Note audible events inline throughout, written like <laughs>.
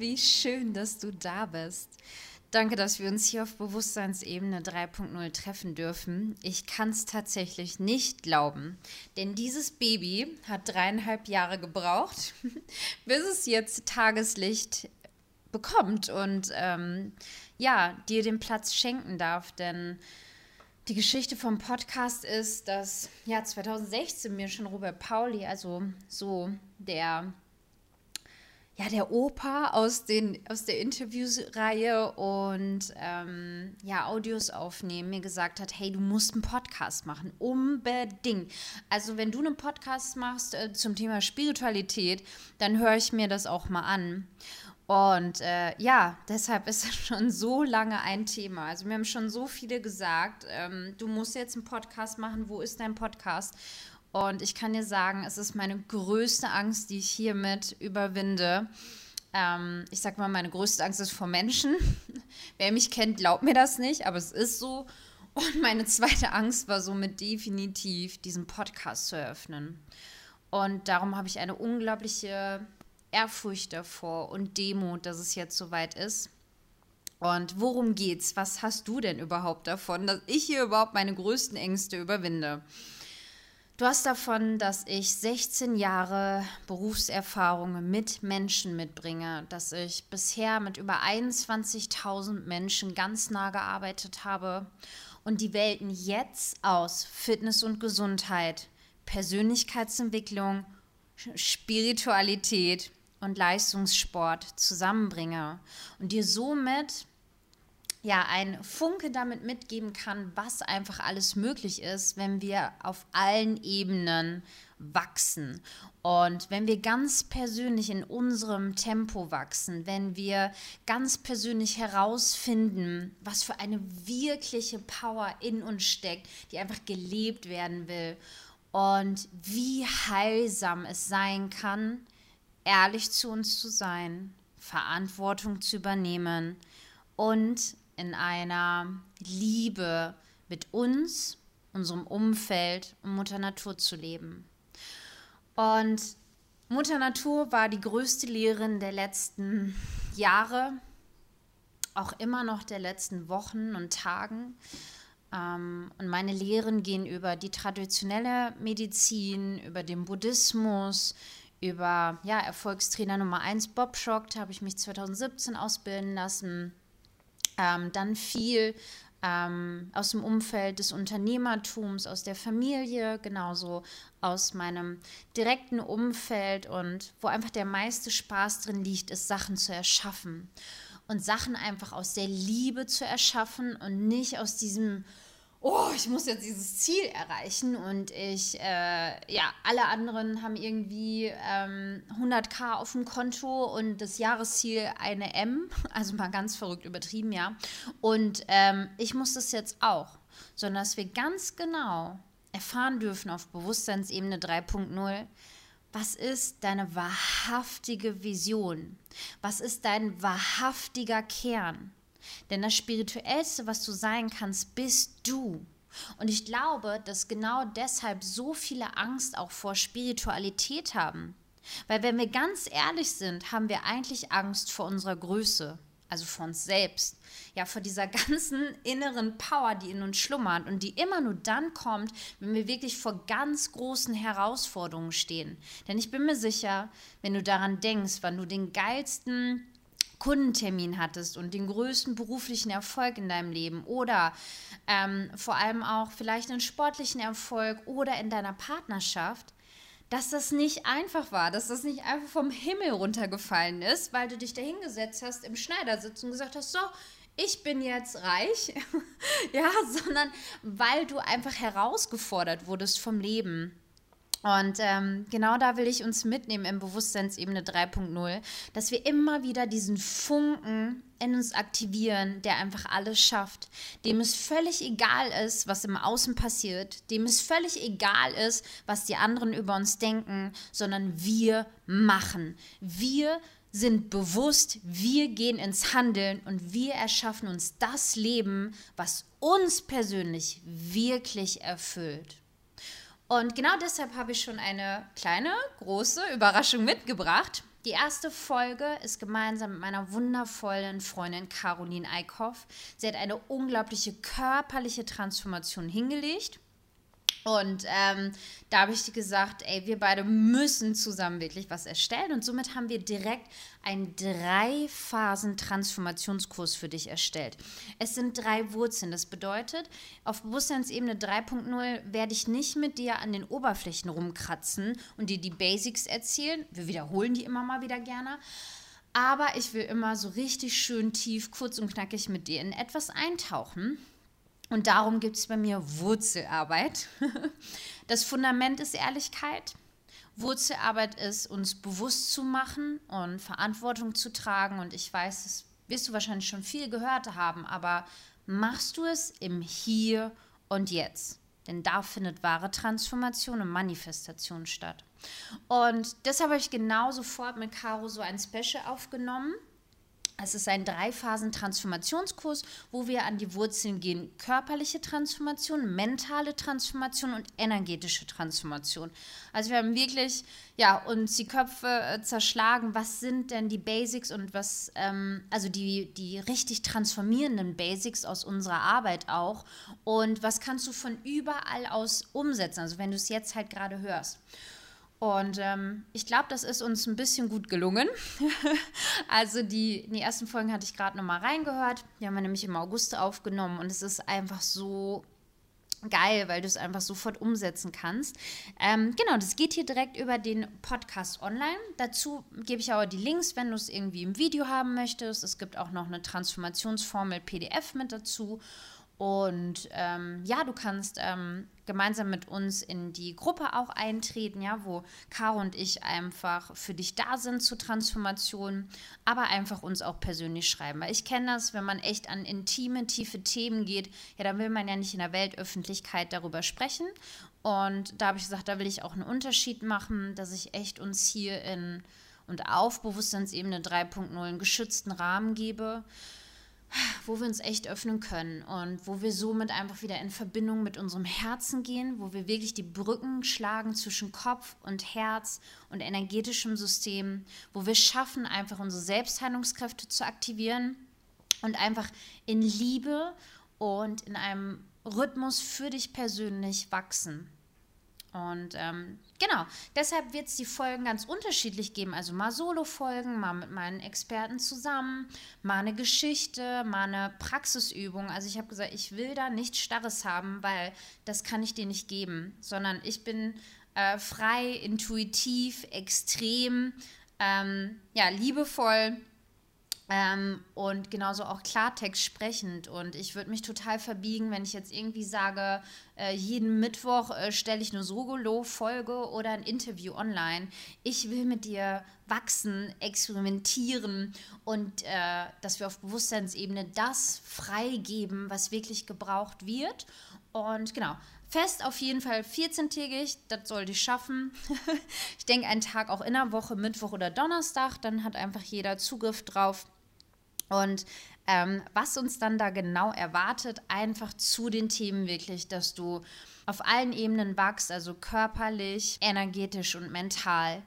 wie schön, dass du da bist. Danke, dass wir uns hier auf Bewusstseinsebene 3.0 treffen dürfen. Ich kann es tatsächlich nicht glauben, denn dieses Baby hat dreieinhalb Jahre gebraucht, <laughs> bis es jetzt Tageslicht bekommt und ähm, ja, dir den Platz schenken darf, denn die Geschichte vom Podcast ist, dass ja 2016 mir schon Robert Pauli, also so der ja, der Opa aus, den, aus der Interviewsreihe und ähm, ja, Audios aufnehmen, mir gesagt hat, hey, du musst einen Podcast machen, unbedingt. Also wenn du einen Podcast machst äh, zum Thema Spiritualität, dann höre ich mir das auch mal an. Und äh, ja, deshalb ist es <laughs> schon so lange ein Thema. Also mir haben schon so viele gesagt, ähm, du musst jetzt einen Podcast machen, wo ist dein Podcast? Und ich kann dir sagen, es ist meine größte Angst, die ich hiermit überwinde. Ähm, ich sag mal, meine größte Angst ist vor Menschen. <laughs> Wer mich kennt, glaubt mir das nicht, aber es ist so. Und meine zweite Angst war somit definitiv, diesen Podcast zu eröffnen. Und darum habe ich eine unglaubliche Ehrfurcht davor und Demut, dass es jetzt soweit ist. Und worum geht's? Was hast du denn überhaupt davon, dass ich hier überhaupt meine größten Ängste überwinde? Du hast davon, dass ich 16 Jahre Berufserfahrung mit Menschen mitbringe, dass ich bisher mit über 21.000 Menschen ganz nah gearbeitet habe und die Welten jetzt aus Fitness und Gesundheit, Persönlichkeitsentwicklung, Spiritualität und Leistungssport zusammenbringe und dir somit ja, ein Funke damit mitgeben kann, was einfach alles möglich ist, wenn wir auf allen Ebenen wachsen. Und wenn wir ganz persönlich in unserem Tempo wachsen, wenn wir ganz persönlich herausfinden, was für eine wirkliche Power in uns steckt, die einfach gelebt werden will und wie heilsam es sein kann, ehrlich zu uns zu sein, Verantwortung zu übernehmen und in einer Liebe mit uns, unserem Umfeld und Mutter Natur zu leben. Und Mutter Natur war die größte Lehrerin der letzten Jahre, auch immer noch der letzten Wochen und Tagen. Ähm, und meine Lehren gehen über die traditionelle Medizin, über den Buddhismus, über ja, Erfolgstrainer Nummer 1 Bob Schock, da habe ich mich 2017 ausbilden lassen ähm, dann viel ähm, aus dem Umfeld des Unternehmertums, aus der Familie, genauso aus meinem direkten Umfeld und wo einfach der meiste Spaß drin liegt, ist Sachen zu erschaffen. Und Sachen einfach aus der Liebe zu erschaffen und nicht aus diesem oh, ich muss jetzt dieses Ziel erreichen und ich, äh, ja, alle anderen haben irgendwie ähm, 100k auf dem Konto und das Jahresziel eine M, <laughs> also mal ganz verrückt übertrieben, ja. Und ähm, ich muss das jetzt auch, sondern dass wir ganz genau erfahren dürfen auf Bewusstseinsebene 3.0, was ist deine wahrhaftige Vision? Was ist dein wahrhaftiger Kern? Denn das Spirituellste, was du sein kannst, bist du. Und ich glaube, dass genau deshalb so viele Angst auch vor Spiritualität haben. Weil wenn wir ganz ehrlich sind, haben wir eigentlich Angst vor unserer Größe, also vor uns selbst. Ja, vor dieser ganzen <laughs> inneren Power, die in uns schlummert und die immer nur dann kommt, wenn wir wirklich vor ganz großen Herausforderungen stehen. Denn ich bin mir sicher, wenn du daran denkst, wann du den geilsten Kundentermin hattest und den größten beruflichen Erfolg in deinem Leben oder ähm, vor allem auch vielleicht einen sportlichen Erfolg oder in deiner Partnerschaft, dass das nicht einfach war, dass das nicht einfach vom Himmel runtergefallen ist, weil du dich da hingesetzt hast im Schneidersitz und gesagt hast, so, ich bin jetzt reich, <laughs> ja, sondern weil du einfach herausgefordert wurdest vom Leben. Und ähm, genau da will ich uns mitnehmen im Bewusstseinsebene 3.0, dass wir immer wieder diesen Funken in uns aktivieren, der einfach alles schafft, dem es völlig egal ist, was im Außen passiert, dem es völlig egal ist, was die anderen über uns denken, sondern wir machen. Wir sind bewusst, wir gehen ins Handeln und wir erschaffen uns das Leben, was uns persönlich wirklich erfüllt. Und genau deshalb habe ich schon eine kleine, große Überraschung mitgebracht. Die erste Folge ist gemeinsam mit meiner wundervollen Freundin Caroline Eickhoff. Sie hat eine unglaubliche körperliche Transformation hingelegt und ähm, da habe ich gesagt, ey, wir beide müssen zusammen wirklich was erstellen. Und somit haben wir direkt einen Drei-Phasen-Transformationskurs für dich erstellt. Es sind drei Wurzeln. Das bedeutet, auf Bewusstseinsebene 3.0 werde ich nicht mit dir an den Oberflächen rumkratzen und dir die Basics erzählen. Wir wiederholen die immer mal wieder gerne. Aber ich will immer so richtig schön tief, kurz und knackig mit dir in etwas eintauchen und darum gibt es bei mir Wurzelarbeit. <laughs> Das Fundament ist Ehrlichkeit. Wurzelarbeit ist, uns bewusst zu machen und Verantwortung zu tragen. Und ich weiß, das wirst du wahrscheinlich schon viel gehört haben, aber machst du es im Hier und Jetzt? Denn da findet wahre Transformation und Manifestation statt. Und deshalb habe ich genau sofort mit Caro so ein Special aufgenommen es ist ein Drei-Phasen-Transformationskurs, wo wir an die Wurzeln gehen. Körperliche Transformation, mentale Transformation und energetische Transformation. Also wir haben wirklich, ja, uns die Köpfe äh, zerschlagen. Was sind denn die Basics und was, ähm, also die, die richtig transformierenden Basics aus unserer Arbeit auch. Und was kannst du von überall aus umsetzen? Also wenn du es jetzt halt gerade hörst. Und ähm, ich glaube, das ist uns ein bisschen gut gelungen. <laughs> also die, die ersten Folgen hatte ich gerade nochmal reingehört. Die haben wir nämlich im August aufgenommen und es ist einfach so geil, weil du es einfach sofort umsetzen kannst. Ähm, genau, das geht hier direkt über den Podcast online. Dazu gebe ich aber die Links, wenn du es irgendwie im Video haben möchtest. Es gibt auch noch eine Transformationsformel PDF mit dazu. Und ähm, ja, du kannst ähm, gemeinsam mit uns in die Gruppe auch eintreten, ja, wo Caro und ich einfach für dich da sind zur Transformation, aber einfach uns auch persönlich schreiben. Weil ich kenne das, wenn man echt an intime, tiefe Themen geht, ja, dann will man ja nicht in der Weltöffentlichkeit darüber sprechen. Und da habe ich gesagt, da will ich auch einen Unterschied machen, dass ich echt uns hier in und auf Bewusstseinsebene 3.0 einen geschützten Rahmen gebe wo wir uns echt öffnen können und wo wir somit einfach wieder in Verbindung mit unserem Herzen gehen, wo wir wirklich die Brücken schlagen zwischen Kopf und Herz und energetischem System, wo wir schaffen, einfach unsere Selbstheilungskräfte zu aktivieren und einfach in Liebe und in einem Rhythmus für dich persönlich wachsen. Und ähm, genau, deshalb wird es die Folgen ganz unterschiedlich geben. Also mal Solo-Folgen, mal mit meinen Experten zusammen, mal eine Geschichte, mal eine Praxisübung. Also ich habe gesagt, ich will da nichts Starres haben, weil das kann ich dir nicht geben, sondern ich bin äh, frei, intuitiv, extrem, ähm, ja, liebevoll ähm, und genauso auch Klartext sprechend. Und ich würde mich total verbiegen, wenn ich jetzt irgendwie sage, äh, jeden Mittwoch äh, stelle ich eine Sogolo-Folge oder ein Interview online. Ich will mit dir wachsen, experimentieren und äh, dass wir auf Bewusstseinsebene das freigeben, was wirklich gebraucht wird. Und genau, Fest auf jeden Fall 14-tägig, das sollte <laughs> ich schaffen. ich denke, einen Tag auch in der Woche, Mittwoch oder Donnerstag, dann hat einfach jeder Zugriff drauf. Und ähm, was uns dann da genau erwartet, einfach zu den Themen wirklich, dass du auf allen Ebenen wachst, also körperlich, energetisch und mental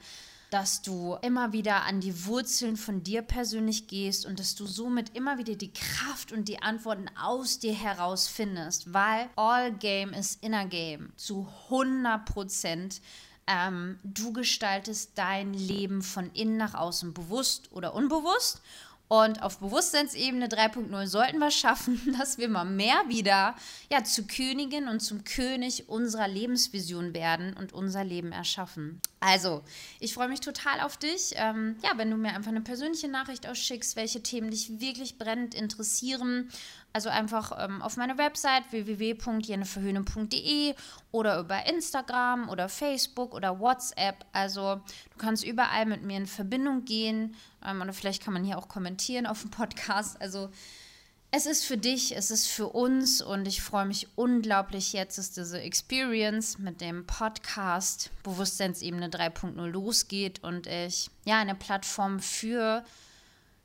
dass du immer wieder an die Wurzeln von dir persönlich gehst und dass du somit immer wieder die Kraft und die Antworten aus dir heraus findest, weil all game is inner game zu 100 Prozent. Ähm, du gestaltest dein Leben von innen nach außen bewusst oder unbewusst und auf Bewusstseinsebene 3.0 sollten wir schaffen, <laughs> dass wir mal mehr wieder ja, zu Königin und zum König unserer Lebensvision werden und unser Leben erschaffen. Also, ich freue mich total auf dich. Ähm, ja, wenn du mir einfach eine persönliche Nachricht ausschickst, welche Themen dich wirklich brennend interessieren. Also einfach ähm, auf meine Website www.jenniferhöhne.de oder über Instagram oder Facebook oder WhatsApp. Also du kannst überall mit mir in Verbindung gehen. Ähm, oder vielleicht kann man hier auch kommentieren auf dem Podcast. Also es ist für dich, es ist für uns und ich freue mich unglaublich jetzt, dass diese Experience mit dem Podcast Bewusstseinsebene 3.0 losgeht und ich ja eine Plattform für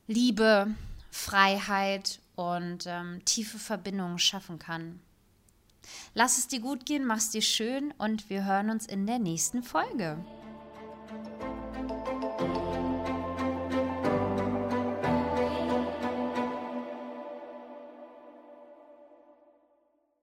Liebe, Freiheit und ähm, tiefe Verbindungen schaffen kann. Lass es dir gut gehen, mach's dir schön und wir hören uns in der nächsten Folge.